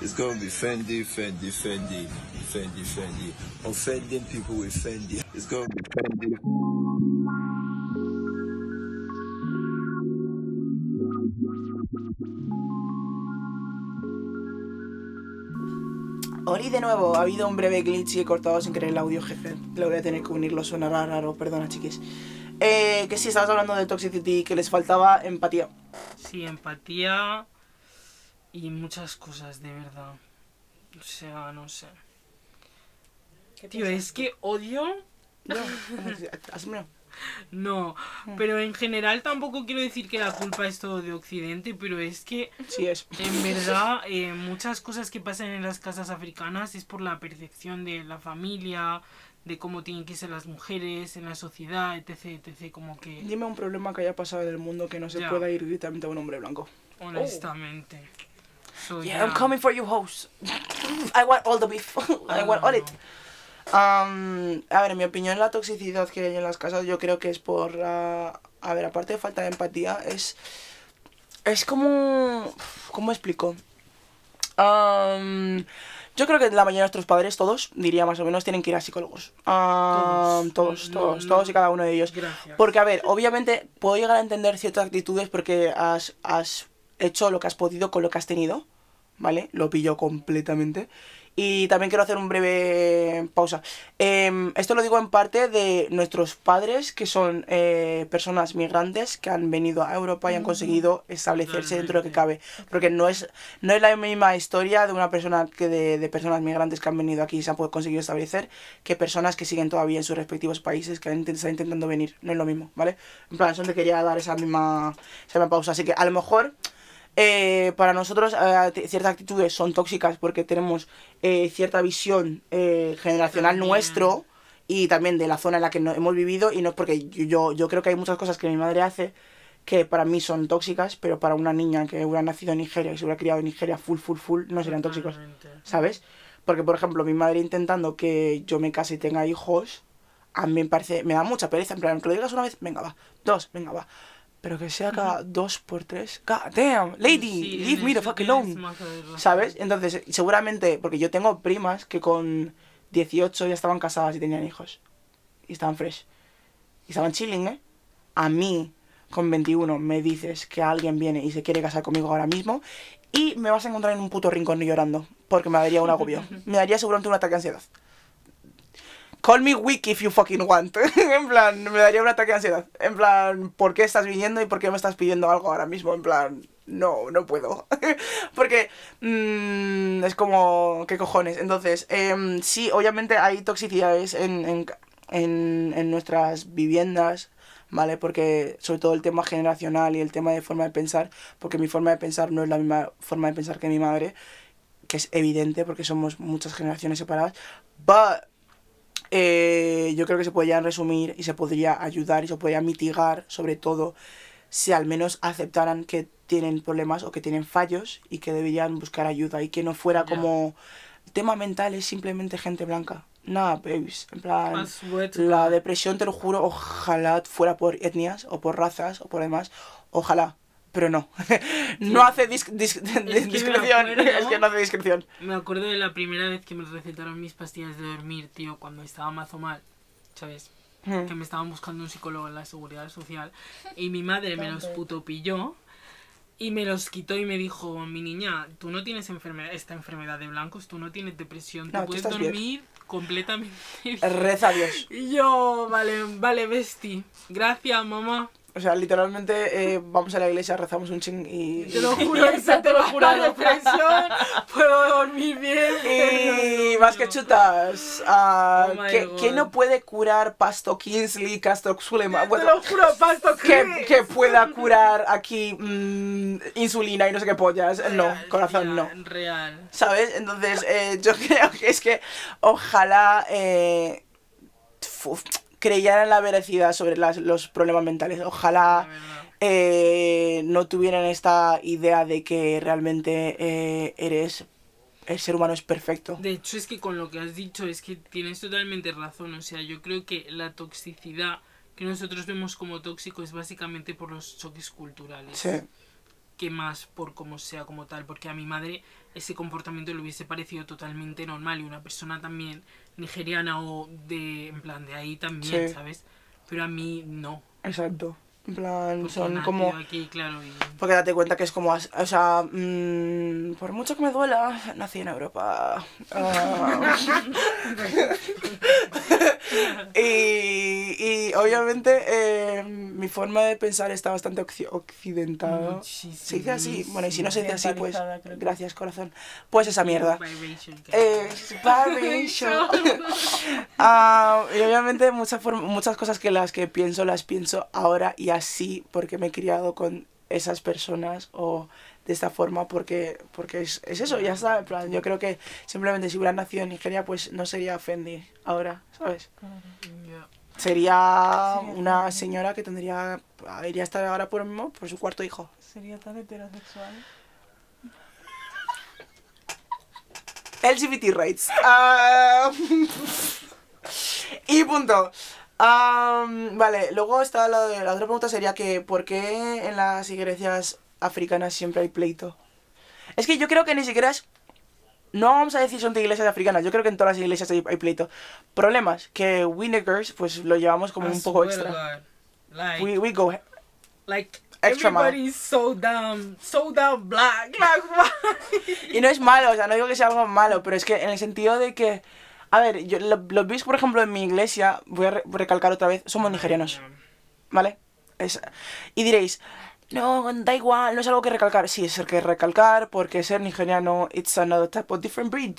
It's gonna be Fendi, Fendi, Fendi, Fendi, Fendi. Offending people with Fendi. It's gonna be Fendi. Ori de nuevo, ha habido un breve glitch y he cortado sin querer el audio, jefe. Lo voy a tener que unirlo, suena raro, perdona, chiquis. Eh, que sí, estabas hablando de Toxicity, que les faltaba empatía. Sí, empatía y muchas cosas, de verdad. O sea, no sé. Tío, es que odio... No, hazme No, pero en general tampoco quiero decir que la culpa es todo de Occidente, pero es que Sí es. en verdad eh, muchas cosas que pasan en las casas africanas es por la percepción de la familia, de cómo tienen que ser las mujeres en la sociedad, etc, etc, como que Dime un problema que haya pasado en el mundo que no se Ya. pueda ir directamente a un hombre blanco. honestamente. So, Yeah, ya. I'm coming for you, host. I want all the beef. I want all it. Um, a ver, en mi opinión, la toxicidad que hay en las casas, yo creo que es por. ah, a ver, aparte de falta de empatía, es. Es como. ¿Cómo explico? Um, yo creo que la mayoría de nuestros padres, todos, diría más o menos, tienen que ir a psicólogos. Um, todos, No, todos, no. todos y cada uno de ellos. Gracias. Porque, a ver, obviamente puedo llegar a entender ciertas actitudes porque has, has hecho lo que has podido con lo que has tenido, ¿vale? Lo pillo completamente. Y también quiero hacer un breve pausa. Em, esto lo digo en parte de nuestros padres, que son eh, personas migrantes que han venido a Europa y han conseguido establecerse dentro de lo que cabe. Porque no es, no es la misma historia de una persona que de, de personas migrantes que han venido aquí y se han conseguido establecer que personas que siguen todavía en sus respectivos países que han están intentando venir. No es lo mismo, ¿vale? En plan, solo te quería dar esa misma, esa misma pausa. Así que a lo mejor eh, para nosotros eh, ciertas actitudes son tóxicas porque tenemos eh, cierta visión eh, generacional nuestro y también de la zona en la que no- hemos vivido y no es porque yo- yo, creo que hay muchas cosas que mi madre hace que para mí son tóxicas, pero para una niña que hubiera nacido en Nigeria y se hubiera criado en Nigeria full, full, full, no serían tóxicos. ¿sabes? Porque, por ejemplo, mi madre intentando que yo me case y tenga hijos, a mí me parece, me da mucha pereza, en plan, que lo digas una vez, venga, va, dos, venga, va. Pero que sea cada dos por tres, god damn, lady, Sí, leave me the fuck alone. ¿Sabes? Entonces, seguramente, porque yo tengo primas que con 18 ya estaban casadas y tenían hijos. Y estaban fresh. Y estaban chilling, ¿eh? A mí, con 21, me dices que alguien viene y se quiere casar conmigo ahora mismo y me vas a encontrar en un puto rincón llorando. Porque me daría un agobio. me daría seguramente un ataque de ansiedad. Call me weak if you fucking want. en plan, me daría un ataque de ansiedad. En plan, ¿por qué estás viniendo y por qué me estás pidiendo algo ahora mismo? En plan, no, no puedo. Porque mm, es como, ¿qué cojones? Entonces, em, sí, obviamente hay toxicidades en, en, en, en nuestras viviendas, ¿vale? Porque sobre todo el tema generacional y el tema de forma de pensar, porque mi forma de pensar no es la misma forma de pensar que mi madre, que es evidente porque somos muchas generaciones separadas, but eh, yo creo que se podría resumir y se podría ayudar y se podría mitigar, sobre todo, si al menos aceptaran que tienen problemas o que tienen fallos y que deberían buscar ayuda y que no fuera Ya. como tema mental es simplemente gente blanca. Nada, babies. En plan, to la depresión, te lo juro, ojalá fuera por etnias o por razas o por demás. Ojalá. Pero no. no hace dis- dis- me discreción. acuerdo. Es que no hace discreción. Me acuerdo de la primera vez que me recetaron mis pastillas de dormir, tío, cuando estaba mazo mal, ¿sabes? Hmm. Que me estaban buscando un psicólogo en la seguridad social y mi madre me los puto pilló y me los quitó y me dijo, mi niña, tú no tienes enfermedad, esta enfermedad de blancos, tú no tienes depresión, tú No, tú puedes estás bien". dormir completamente. Reza a Dios. Y yo, vale, vale, Besti, gracias mamá. O sea, literalmente eh, vamos a la iglesia, rezamos un ching y... Te lo juro, te lo juro, la depresión, puedo dormir bien. Y más que chutas, Oh my ¿qué, no puede curar Pasto Kingsley, Castro? Te lo juro, pasto, que, que pueda curar aquí mm, insulina y no sé qué pollas. No, corazón, no. Real. ¿Sabes? Entonces, eh, yo creo que es que ojalá eh, creyeran la veracidad sobre las- los problemas mentales. Ojalá eh, no tuvieran esta idea de que realmente eh, eres. El ser humano es perfecto. De hecho, es que con lo que has dicho es que tienes totalmente razón. O sea, yo creo que la toxicidad que nosotros vemos como tóxico es básicamente por los choques culturales. Sí. que más por cómo sea como tal, porque a mi madre ese comportamiento le hubiese parecido totalmente normal y una persona también nigeriana o de, en plan, de ahí también, Sí. ¿sabes? Pero a mí no. Exacto. En plan, porque son como... Aquí, claro, y- Porque date cuenta que es como, o sea, mm, por mucho que me duela, nací en Europa. Ah. y, y obviamente eh, mi forma de pensar está bastante occi- occidentada. Se dice así, bueno, y si no se dice así, pues gracias corazón. Pues esa mierda. Eh. Ah, y obviamente muchas, muchas cosas que las que pienso las pienso ahora y así porque me he criado con esas personas o de esta forma porque porque es, es eso, ya está. En plan, yo creo que simplemente si hubiera nacido en Nigeria pues no sería Fendi ahora, ¿sabes? Sería una señora que tendría, iría a estar ahora por mismo por su cuarto hijo. Sería tan heterosexual. LGBT rights. Ah, y punto. Am, vale, luego está la, la otra pregunta sería que ¿por qué en las iglesias africanas siempre hay pleito? Es que yo creo que ni siquiera es... No vamos a decir son de iglesias africanas, yo creo que en todas las iglesias hay, hay pleito. Problemas que Winnegers pues lo llevamos como I un poco extra. Like, We, we go... like extra everybody's so damn, so damn black. Like? Y no es malo, o sea, no digo que sea algo malo, pero es que en el sentido de que... A ver, yo, lo- los veis, por ejemplo, en mi iglesia, voy a re- recalcar otra vez, somos nigerianos. ¿vale? Es- y diréis, no, da igual, no es algo que recalcar. Sí, es el que recalcar, porque ser nigeriano, it's another type of different breed.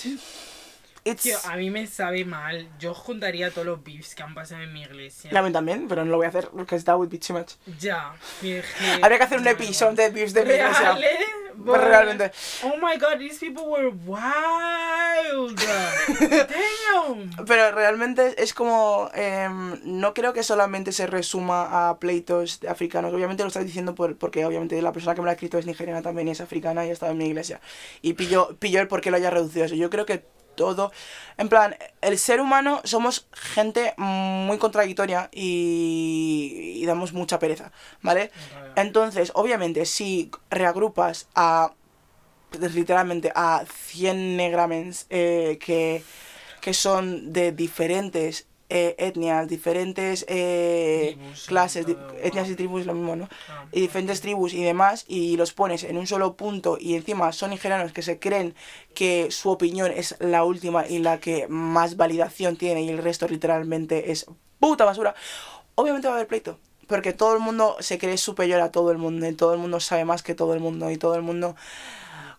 It's... Tío, a mí me sabe mal. Yo juntaría todos los beefs que han pasado en mi iglesia. La mía también, pero no lo voy a hacer, porque that would be too much. Ya, dije, Habría que hacer un episodio de beefs de mi ¿Real, iglesia. eh? Pues realmente. Oh my god, these people were wild. Damn. Pero realmente es como. em, no creo que solamente se resuma a pleitos africanos. Obviamente lo estás diciendo por, porque, obviamente, la persona que me lo ha escrito es nigeriana también y es africana y ha estado en mi iglesia. Y pillo, pillo el por qué lo haya reducido eso. Yo creo que todo. En plan, el ser humano somos gente muy contradictoria y, y damos mucha pereza, ¿vale? Entonces, obviamente, si reagrupas a literalmente a 100 negramens eh, que, que son de diferentes eh, etnias, diferentes eh, Tribus, clases, di- etnias y tribus es lo mismo, ¿no? Ah, Y diferentes tribus y demás, y los pones en un solo punto y encima son nigerianos que se creen que su opinión es la última y la que más validación tiene y el resto literalmente es puta basura, obviamente va a haber pleito. Porque todo el mundo se cree superior a todo el mundo y todo el mundo sabe más que todo el mundo y todo el mundo...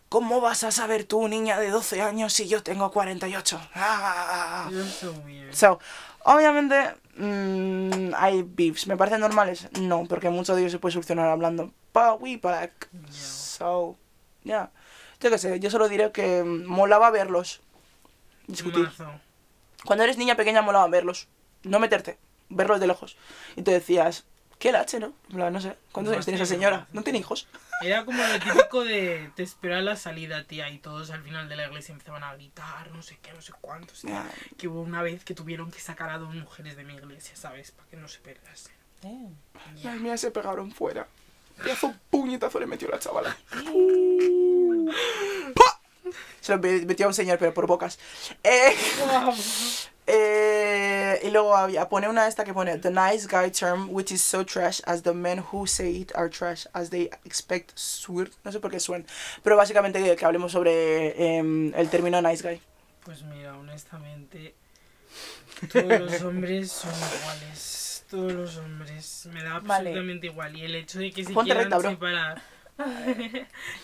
¿Cómo vas a saber tú, niña de 12 años, si yo tengo 48? Ah. You're so weird. So, obviamente mm, hay beefs. ¿Me parecen normales? No, porque mucho de ellos se puede solucionar hablando. Pa, we. Yeah. So, ya. Yo qué sé, yo solo diré que mm, molaba verlos. Discutir. Mazo. Cuando eres niña pequeña molaba verlos. No meterte, verlos de lejos. Y te decías, qué lache, ¿no? No sé, ¿cuántos No años tiene esa señora? no. ¿No tiene hijos? Era como lo típico de te espero a la salida, tía, y todos al final de la iglesia empezaban a gritar, no sé qué, no sé cuántos. tía. Que hubo una vez que tuvieron que sacar a dos mujeres de mi iglesia, ¿sabes? Para que no se perdasen. Damn. Las mías se pegaron fuera. Pedazo puñetazo le metió la chavala. Se lo me- metió a un señor, pero por bocas. Eh, eh, y luego había, pone una esta que pone The nice guy term, which is so trash as the men who say it are trash, as they expect swear. No sé por qué suena. Pero básicamente que, que hablemos sobre em, el término nice guy. Pues mira, honestamente, todos los hombres son iguales. Todos los hombres. Me da Vale. absolutamente igual. Y el hecho de que se Ponte quieran recta, separar.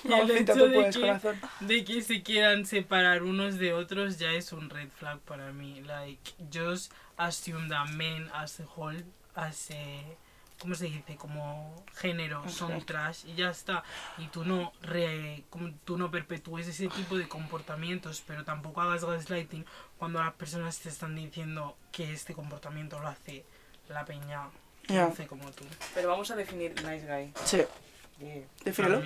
Y No, el hecho de puedes, que, corazón. de que se quieran separar unos de otros ya es un red flag para mí. Like, just assume that men as a whole, as a, ¿cómo se dice? Como género, son trash y ya está. Y tú no, re, como tú no perpetúes ese tipo de comportamientos, pero tampoco hagas gaslighting cuando las personas te están diciendo que este comportamiento lo hace la peña que Ya. hace como tú. Pero vamos a definir nice guy. Sí, Yeah. Defínelo.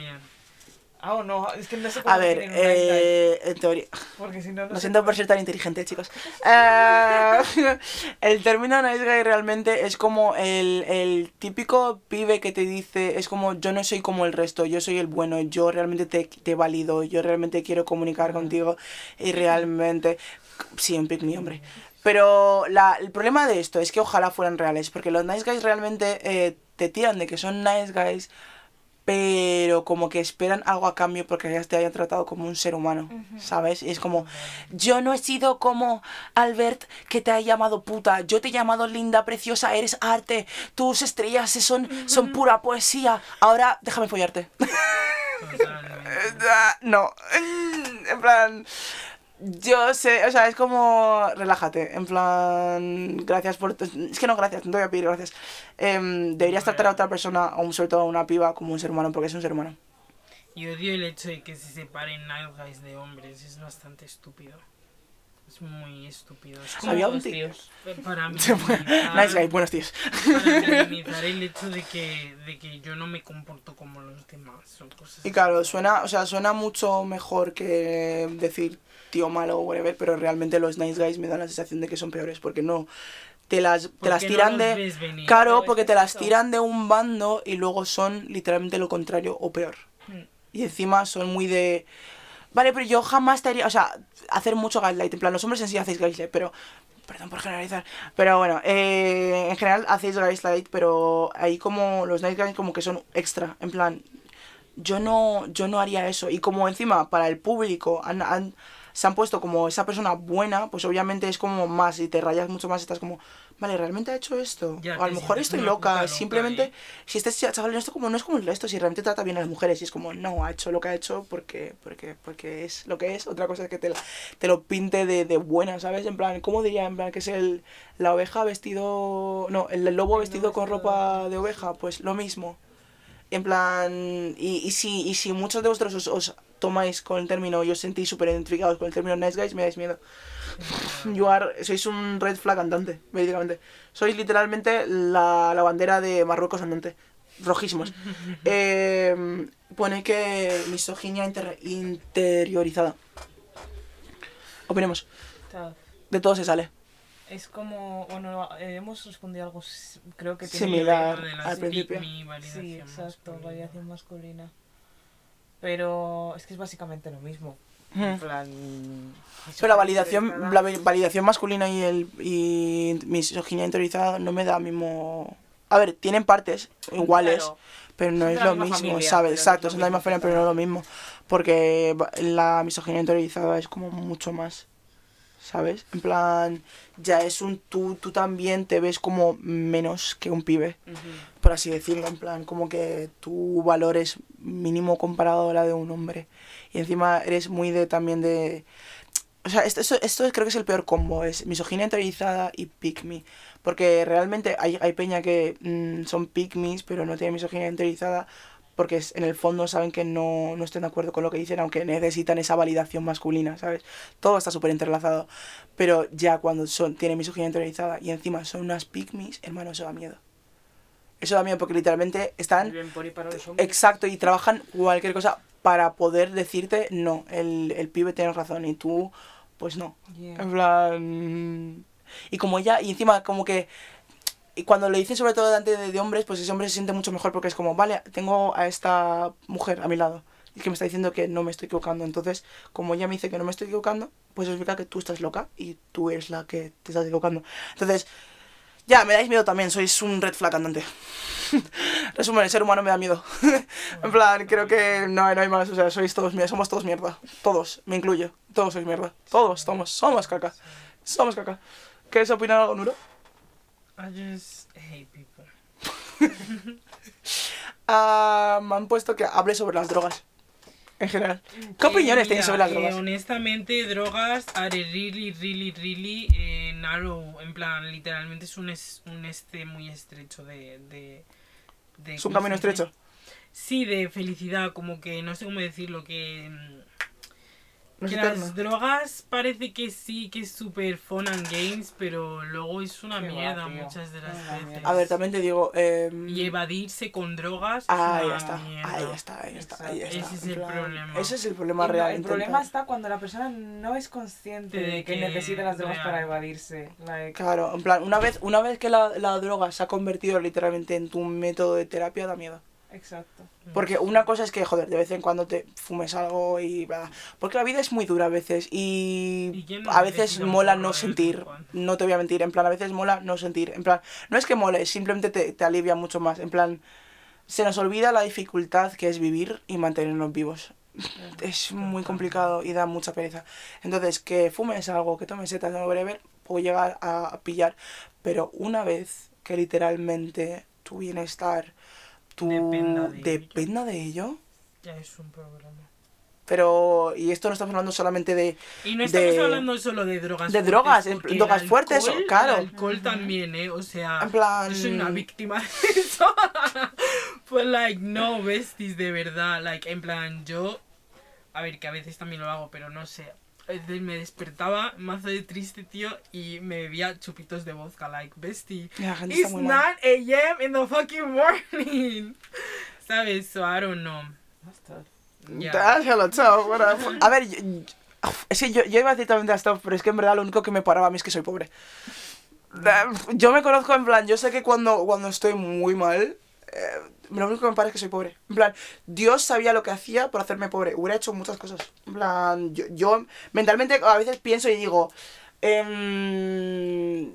Ah, o no, es que no sé cómo A ver, eh, en teoría. Porque si no, no Lo siento por ser tan inteligente, chicos. Eh, el término nice guy realmente es como el, el típico pibe que te dice, es como yo no soy como el resto, yo soy el bueno, yo realmente te, te valido, yo realmente quiero comunicar contigo y realmente... Sí, un pick me, hombre. Pero la, el problema de esto es que ojalá fueran reales, porque los nice guys realmente eh, te tiran de que son nice guys, pero como que esperan algo a cambio porque ya te hayan tratado como un ser humano, ¿sabes? Y es como, yo no he sido como Albert que te ha llamado puta, yo te he llamado linda, preciosa, eres arte, tus estrellas son, son pura poesía, ahora déjame follarte. No, en plan, yo sé, o sea, es como, relájate, en plan, gracias por, es que no, gracias, no te voy a pedir gracias. Em, deberías tratar a otra persona, o sobre todo a una piba, como un ser humano, porque es un ser humano. Y odio el hecho de que se separen guys de hombres, es bastante estúpido. Es muy estúpido. Es como Había un tío. tíos. para Nice minimizar, guy, buenos días. para minimizar el hecho de que, de que yo no me comporto como los demás. Son cosas Y claro, suena, o sea, suena mucho mejor que decir tío malo o whatever, pero realmente los nice guys me dan la sensación de que son peores, porque no, te las, te ¿Por las no tiran de... Claro, porque te las tiran de un bando y luego son literalmente lo contrario o peor. Mm. Y encima son muy de... Vale, pero yo jamás te haría... O sea, hacer mucho gaslight. En plan, los hombres en sí hacéis gaslight, pero... Perdón por generalizar. Pero bueno, eh, en general hacéis gaslight, pero ahí como los guys como que son extra. En plan, yo no, yo no haría eso. Y como encima para el público han- se han puesto como esa persona buena, pues obviamente es como más y te rayas mucho más. Estás como, vale, ¿realmente ha hecho esto? Ya, o a lo mejor estoy loca. loca, Simplemente, ¿eh? si este chaval esto como no es como el resto, si realmente trata bien a las mujeres. Y es como, no, ha hecho lo que ha hecho porque, porque, porque es lo que es. Otra cosa es que te, te lo pinte de, de buena, ¿sabes? En plan, ¿cómo diría? En plan, que es el, la oveja vestido... No, el, lobo El vestido lobo con vestido ropa de oveja, pues lo mismo. En plan, y, y, si, y si muchos de vosotros os, os tomáis con el término y os sentís súper identificados con el término nice guys, me dais miedo. You are, sois un red flag andante, verídicamente. Sois literalmente la, la bandera de Marruecos andante. Rojísimos. Eh, pone que misoginia inter- interiorizada. Opinemos. De todo se sale. Es como, bueno, eh, hemos respondido algo, creo que tiene Similar. Lo de las al principio. me, validación Sí, exacto, masculina. variación masculina. Pero es que es básicamente lo mismo. En plan. Pero la validación, la va- validación masculina y el y misoginia interiorizada no me da mismo. A ver, tienen partes iguales, Claro. pero no Son es lo mismo, familia, ¿sabes? Exacto, son de la misma familia, pero no es lo mismo. Porque la misoginia interiorizada es como mucho más, ¿sabes? En plan, ya es un tú, tú también te ves como menos que un pibe, Ujú. Por así decirlo, en plan, como que tu valor es mínimo comparado a la de un hombre. Y encima eres muy de también de... O sea, esto, esto, esto creo que es el peor combo, es misoginia interiorizada y pick me. Porque realmente hay, hay peña que mm, son pick me's, pero no tienen misoginia interiorizada porque es- en el fondo saben que no, no estén de acuerdo con lo que dicen, aunque necesitan esa validación masculina, ¿sabes? Todo está súper entrelazado. Pero ya cuando son, tienen misoginia interiorizada y encima son unas pick me's, hermano, eso da miedo. Eso da miedo porque literalmente están y para los. Exacto, y trabajan cualquier cosa para poder decirte, no, el, el pibe tiene razón y tú, pues no. Yeah. En plan... Y como ella, y encima como que... Y cuando le dicen sobre todo delante de, de hombres, pues ese hombre se siente mucho mejor porque es como, vale, tengo a esta mujer a mi lado y que me está diciendo que no me estoy equivocando. Entonces, como ella me dice que no me estoy equivocando, pues significa que tú estás loca y tú eres la que te estás equivocando. Entonces, ya, me dais miedo también, sois un red flag andante. Resumen, el ser humano me da miedo. en plan, creo que no, no hay más, o sea, sois todos mierda, somos todos mierda. Todos, me incluyo. Todos sois mierda. Todos, somos, somos caca. Somos caca. ¿Quieres opinar algo, Nuro? I just hate people. Ah, me han puesto que hable sobre las drogas. En general. ¿Qué Eh, opiniones tienes mira, sobre las eh, drogas? honestamente, drogas are really, really, really eh, narrow. En plan, literalmente es un, es, un este muy estrecho de... de, de Es un ¿cómo camino dice? estrecho. Sí, de felicidad, como que no sé cómo decirlo, que... es que las drogas parece que sí, que es súper fun and games, pero luego es una Qué mierda muchas de las Es veces. mierda. A ver, también te digo. Eh, Y evadirse con drogas es ahí una está, mierda. ahí está, ahí está, ahí está. Ese es el problema. Ese es el problema real. el intentar- problema está cuando la persona no es consciente De de que, que necesita las drogas real. para evadirse. Like, Claro, en plan, una vez, una vez que la, la droga se ha convertido literalmente en tu método de terapia, da miedo. exacto. Porque una cosa es que, joder, de vez en cuando te fumes algo y bla. Porque la vida es muy dura a veces y, ¿Y no a veces mola no sentir. No te voy a mentir, en plan, a veces mola no sentir. En plan, no es que mole, simplemente te, te alivia mucho más. En plan, se nos olvida la dificultad que es vivir y mantenernos vivos. Es muy complicado y da mucha pereza. Entonces, que fumes algo, que tomes setas o whatever, puedo llegar a pillar. Pero una vez que literalmente tu bienestar, tu Dependa de ello. dependa de ello. Ya es un problema. Pero, y esto no estamos hablando solamente de... Y no estamos de- hablando solo de drogas de drogas, el drogas fuertes, alcohol- claro. El alcohol también, ¿eh? O sea, En plan- yo soy una víctima de eso. pues, like, no, besties, de verdad. Like, en plan, yo... A ver, que a veces también lo hago, pero no sé. Me despertaba mazo de triste, tío, y me bebía chupitos de vodka, like, bestie. La gente It's está muy 9 mal. a.m. in the fucking morning. ¿Sabes? So, I don't know. Yeah. Chao, A ver, yo, es que yo, yo iba a decir también de esto, pero es que en verdad lo único que me paraba a mí es que soy pobre. Da- Yo me conozco en plan, yo sé que cuando, cuando estoy muy mal, eh, lo único que me para es que soy pobre. En plan, Dios sabía lo que hacía por hacerme pobre. Hubiera hecho muchas cosas. En plan, yo, yo mentalmente a veces pienso y digo, em,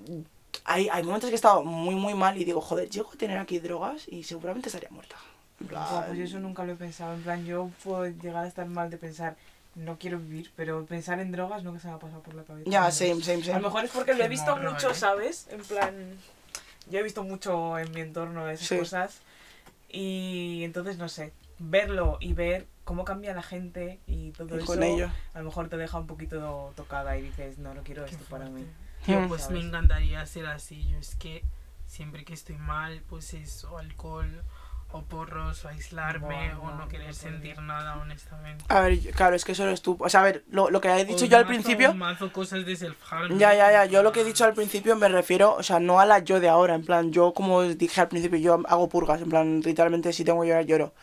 hay, hay momentos que he estado muy, muy mal y digo, joder, llego a tener aquí drogas y seguramente estaría muerta. En plan, Buah, pues yo eso nunca lo he pensado. En plan, yo puedo llegar a estar mal de pensar, no quiero vivir, pero pensar en drogas nunca se me ha pasado por la cabeza. Ya, same, same, A same. lo mejor es porque lo he visto morro, mucho, ¿eh? ¿sabes? En plan, yo he visto mucho en mi entorno esas Sí. cosas. Y entonces, no sé, verlo y ver cómo cambia la gente y todo Y eso, con ello. a lo mejor te deja un poquito tocada y dices, no, no quiero Qué esto para mí. Yo pues me encantaría ser así. Yo es que siempre que estoy mal, pues es o alcohol o porros o aislarme o no, querer no sentir nada, honestamente. A ver, yo- claro, es que eso eres tú. O sea, a ver, lo, lo que he dicho O yo al principio. Mazo cosas de self-harm. Ya, ya, ya. Yo lo que he dicho al principio me refiero, o sea, no a la yo de ahora. En plan, yo, como dije al principio, yo hago purgas. En plan, literalmente, si tengo que llorar, lloro.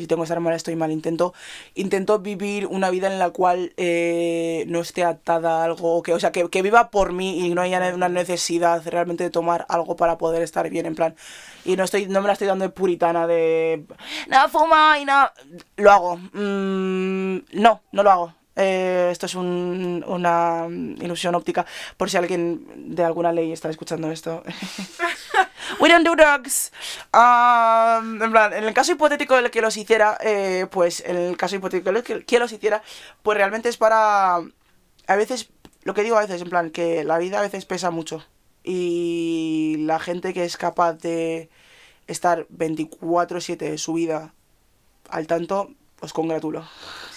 Si tengo que estar mal, estoy mal. Intento, intento vivir una vida en la cual eh, no esté atada a algo. Que, o sea, que, que viva por mí y no haya una necesidad realmente de tomar algo para poder estar bien. En plan, y no estoy no me la estoy dando de puritana de. No, fuma y no. Lo hago. Mm, no, no lo hago. Eh, esto es un- una ilusión óptica. Por si alguien de alguna ley está escuchando esto. We don't do drugs. Um, en plan, en el caso hipotético de que los hiciera, eh, pues en el caso hipotético de que, que los hiciera, pues realmente es para. A veces, lo que digo a veces, en plan, que la vida a veces pesa mucho. Y la gente que es capaz de estar 24-7 de su vida al tanto, os congratulo.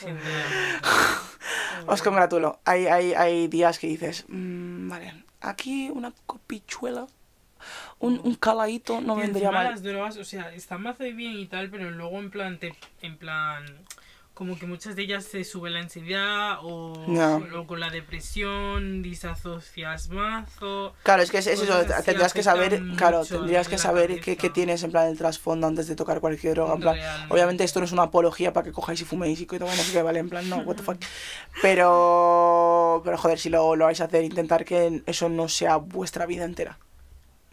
Os congratulo. Hay, hay, hay días que dices, "Mm, vale, aquí una copichuela, un, un caladito no Y vendría mal. las drogas, o sea, están más de bien y tal, pero luego en plan, te, en plan, como que muchas de ellas se sube la ansiedad o, Ya. o con la depresión, disasocias mazo. Claro, es que es, es eso, así tendrías que saber, claro, tendrías que saber qué, qué tienes en plan el trasfondo antes de tocar cualquier droga. En plan, obviamente esto no es una apología para que cojáis y fuméis y que no sé qué, vale, en plan, no, what the fuck. Pero, pero joder, si lo, lo vais a hacer, intentar que eso no sea vuestra vida entera.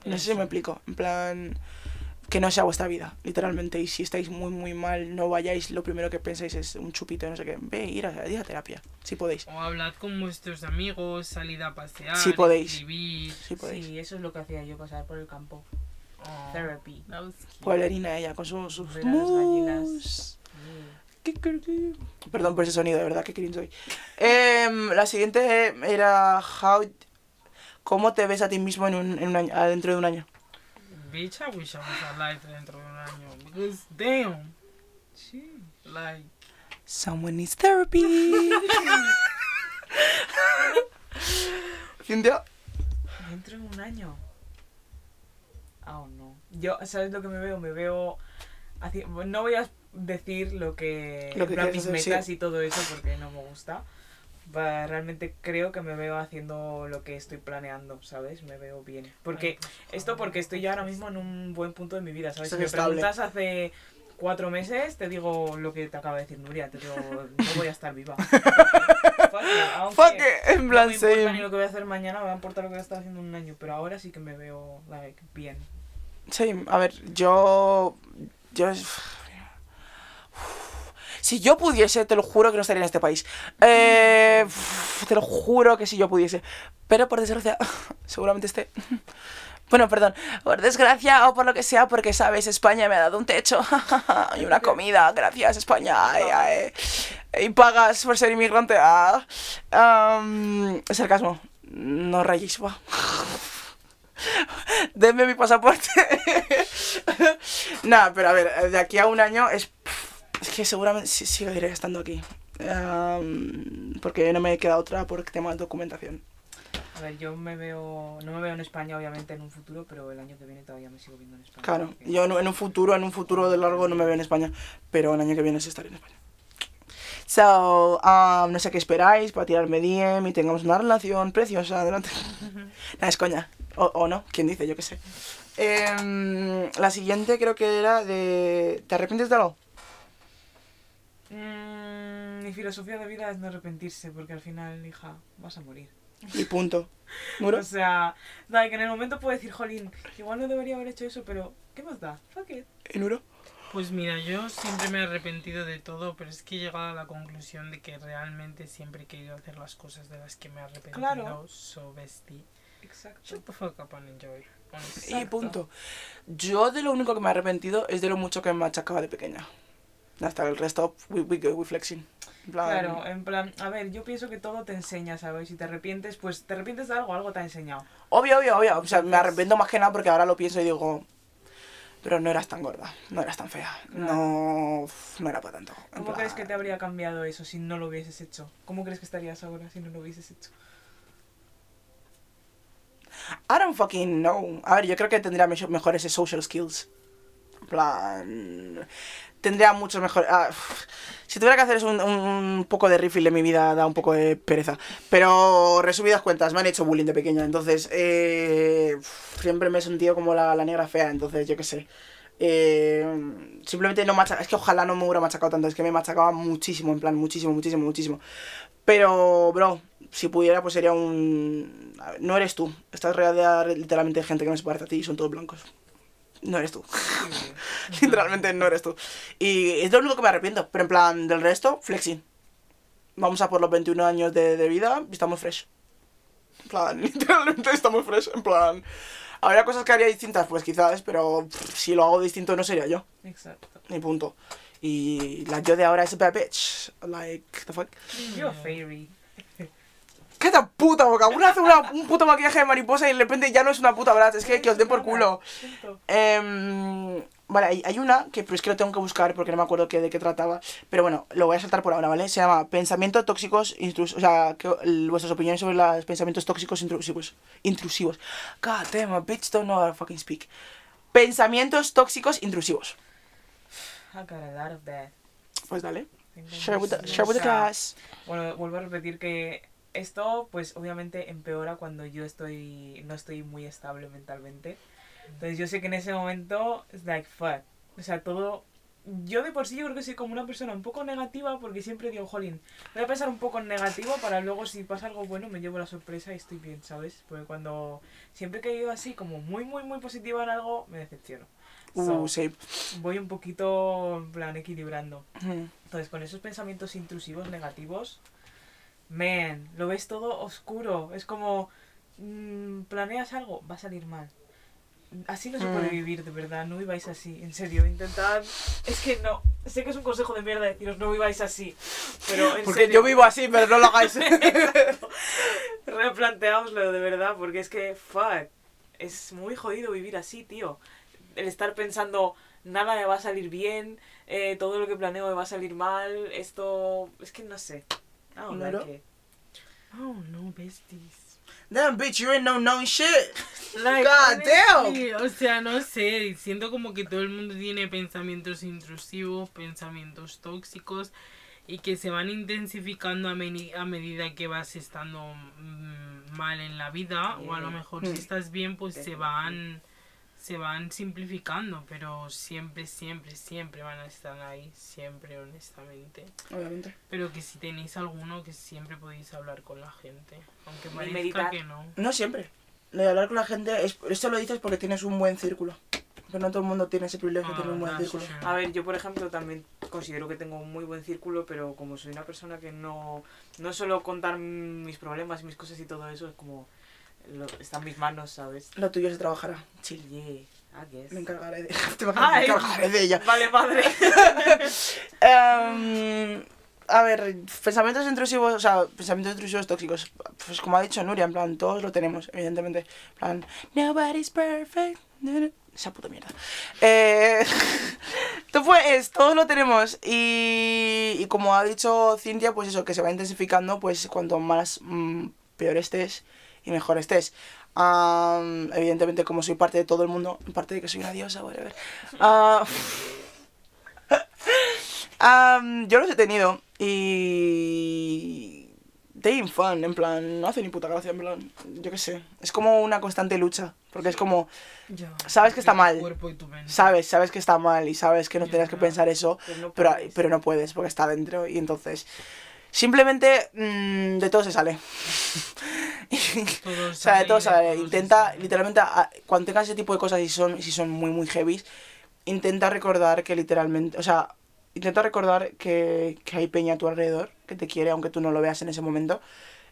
No sé si me explico, en plan, que no sea vuestra vida, literalmente. Y si estáis muy, muy mal, no vayáis, lo primero que pensáis es un chupito, no sé qué. Ve, ir a, ir a terapia, si podéis. O hablad con vuestros amigos, salid a pasear, Sí podéis. escribir. Si podéis. Sí, eso es lo que hacía yo, pasar por el campo. Oh, Therapy. Pueblerina ella, con sus... sus Ver a las gallinas. Perdón por ese sonido, de verdad, que cringe soy. Em, la siguiente era how, ¿Cómo te ves a ti mismo en un, en un año, dentro de un año? Bitch, I wish I was alive dentro de un año. Because, damn. She, like, Someone needs therapy. Cintia. Dentro de un año. Ah, no. Yo, ¿sabes lo que me veo? Me veo. haci- No voy a decir lo que. Lo que plan, mis sí. metas y todo eso porque no me gusta. Realmente creo que me veo haciendo lo que estoy planeando, ¿sabes? Me veo bien. Porque por esto porque estoy ya ahora mismo en un buen punto de mi vida, ¿sabes? Si me preguntas hace cuatro meses, te digo lo que te acaba de decir Nuria, te digo, no voy a estar viva. Fuck en no plan, me importa same. ni lo que voy a hacer mañana, me va a importar lo que voy a estar haciendo en un año, pero ahora sí que me veo, like, bien. Sí, a ver, yo. Yo. Si yo pudiese, te lo juro que no estaría en este país. Eh, te lo juro que si yo pudiese. Pero por desgracia, seguramente esté. Bueno, perdón, por desgracia o por lo que sea, porque sabes, España me ha dado un techo y una comida, gracias España. ay, ay. Y pagas por ser inmigrante. Ah. Sarcasmo, no rayéis, va. Denme mi pasaporte. Nada, pero a ver, de aquí a un año es. Es que seguramente sí, seguiré estando aquí. Am, porque no me queda otra por tema de documentación. A ver, yo me veo, no me veo en España obviamente en un futuro, pero el año que viene todavía me sigo viendo en España. Claro, porque- yo en en un futuro, en un futuro de largo no me veo en España, pero el año que viene sí estaré en España. So, um, no sé qué esperáis para tirarme DM y tengamos una relación preciosa adelante. Nada, es coña. O, o no, quién dice, yo qué sé. Em, la siguiente creo que era de... ¿Te arrepientes de algo? Mm, mi filosofía de vida es no arrepentirse, porque al final, hija, vas a morir. Y punto. ¿Muro? O sea, da, que en el momento puedo decir, jolín, igual no debería haber hecho eso, pero ¿qué más da? Fuck it. ¿Y Nuro? Pues mira, yo siempre me he arrepentido de todo, pero es que he llegado a la conclusión de que realmente siempre he querido hacer las cosas de las que me he arrepentido. Claro. So bestie. Exacto. Shut the fuck up and enjoy. honestly. Y Exacto. punto. Yo de lo único que me he arrepentido es de lo mucho que me machacaba de pequeña. Hasta el resto, we, we good, we flexing. Plan, Claro, en plan, a ver, yo pienso que todo te enseña, ¿sabes? Si te arrepientes, pues te arrepientes de algo, algo te ha enseñado. Obvio, obvio, obvio. O sea, me arrepiento más que nada porque ahora lo pienso y digo... Pero no eras tan gorda, no eras tan fea. No, no era para tanto. ¿Cómo plan, crees que te habría cambiado eso si no lo hubieses hecho? ¿Cómo crees que estarías ahora si no lo hubieses hecho? I don't fucking know. A ver, yo creo que tendría me- mejores social skills. En plan... Tendría muchos mejores... ah, si tuviera que hacer es un, un poco de refill de mi vida, da un poco de pereza. Pero, resumidas cuentas, me han hecho bullying de pequeña. Entonces, eh, siempre me he sentido como la, la negra fea. Entonces, yo qué sé. Eh, simplemente no machaca. Es que ojalá no me hubiera machacado tanto. Es que me machacaba muchísimo, en plan, muchísimo, muchísimo, muchísimo. Pero, bro, si pudiera, pues sería un. No eres tú. Estás rodeada literalmente de gente que no se parece a ti y son todos blancos. No eres tú. literalmente no eres tú. Y es lo único que me arrepiento. Pero en plan, del resto, flexing. Vamos a por los 21 años de, de vida y estamos fresh. En plan, literalmente estamos fresh. En plan, habría cosas que haría distintas, pues quizás, pero pff, si lo hago distinto no sería yo. Exacto. Ni punto. Y la yo de ahora es a bad bitch. Like, the fuck. You're a fairy. ¡Qué tan puta boca! Uno hace una- un puto maquillaje de mariposa y de repente ya no es una puta verdad. Es que, que os den por culo. Em, vale, hay, hay una que pero es que lo tengo que buscar porque no me acuerdo de qué trataba. Pero bueno, lo voy a saltar por ahora, ¿vale? Se llama Pensamientos tóxicos intrusivos. O sea, que, el- vuestras opiniones sobre los pensamientos tóxicos intrusivos. Intrusivos. God damn, bitch don't know how to fucking speak. Pensamientos tóxicos intrusivos. I got a lot of that. Pues dale. Share with the, share with the class. Bueno, vuelvo a repetir que esto, pues obviamente empeora cuando yo estoy, no estoy muy estable mentalmente. Entonces yo sé que en ese momento es like fuck. O sea, todo. Yo de por sí yo creo que soy como una persona un poco negativa porque siempre digo, jolín, voy a pensar un poco en negativo para luego si pasa algo bueno me llevo la sorpresa y estoy bien, ¿sabes? Porque cuando siempre que he ido así como muy, muy, muy positiva en algo, me decepciono. Uh, So, sí. voy un poquito, en plan, equilibrando. Entonces, con esos pensamientos intrusivos, negativos, man, lo ves todo oscuro. Es como, mm, planeas algo, va a salir mal. Así no se puede Mm. vivir, de verdad, no viváis así, en serio, intentad... Es que no, sé que es un consejo de mierda deciros no viváis así, pero en Porque serio, yo vivo así, pero no lo hagáis. replanteaoslo de verdad, porque es que, fuck, es muy jodido vivir así, tío. El estar pensando, nada me va a salir bien, eh, todo lo que planeo me va a salir mal, esto, es que no sé. I don't Claro. like it. Oh no, besties. Damn, bitch, you ain't no knowing shit. Like, God damn. O sea, no sé, siento como que todo el mundo tiene pensamientos intrusivos, pensamientos tóxicos. y que se van intensificando a, meni- a medida que vas estando mm, mal en la vida o a lo mejor si estás bien pues se van se van simplificando pero siempre siempre siempre van a estar ahí siempre honestamente Obviamente. pero que si tenéis alguno que siempre podéis hablar con la gente aunque parezca meditar. que no No siempre. Lo de hablar con la gente, es, esto lo dices porque tienes un buen círculo. Pero no todo el mundo tiene ese privilegio de Ah, tener un buen that's círculo. A ver, yo por ejemplo también considero que tengo un muy buen círculo, pero como soy una persona que no, no suelo contar mis problemas y mis cosas y todo eso, es como, lo, está en mis manos, ¿sabes? Lo tuyo se trabajará. Chill, yeah. Me encargaré de, imaginas, me encargaré de ella. Vale, madre. Em, a ver, pensamientos intrusivos, o sea, pensamientos intrusivos tóxicos. Pues como ha dicho Nuria, en plan, todos lo tenemos, evidentemente. En plan, nobody's perfect. Esa puta mierda. Eh, tú pues, todos lo tenemos. Y, y como ha dicho Cintia, pues eso, que se va intensificando, pues cuanto más mm, peor estés y mejor estés. Am, evidentemente, como soy parte de todo el mundo, parte de que soy una diosa, whatever. Ah, Am, yo los he tenido y... They ain't fun, en plan, no hace ni puta gracia, en plan, yo qué sé. Es como una constante lucha, porque es como, Sabes que está mal. sabes, sabes que está mal y sabes que no tienes que pensar eso, pero, pero no puedes, porque está dentro y entonces... Simplemente mm, de todo se sale. Todo O sea, de todo sale, Intenta, literalmente, a- cuando tengas ese tipo de cosas y son, y si son muy, muy heavy, intenta recordar que literalmente, o sea, intenta recordar que, que hay peña a tu alrededor, que te quiere, aunque tú no lo veas en ese momento.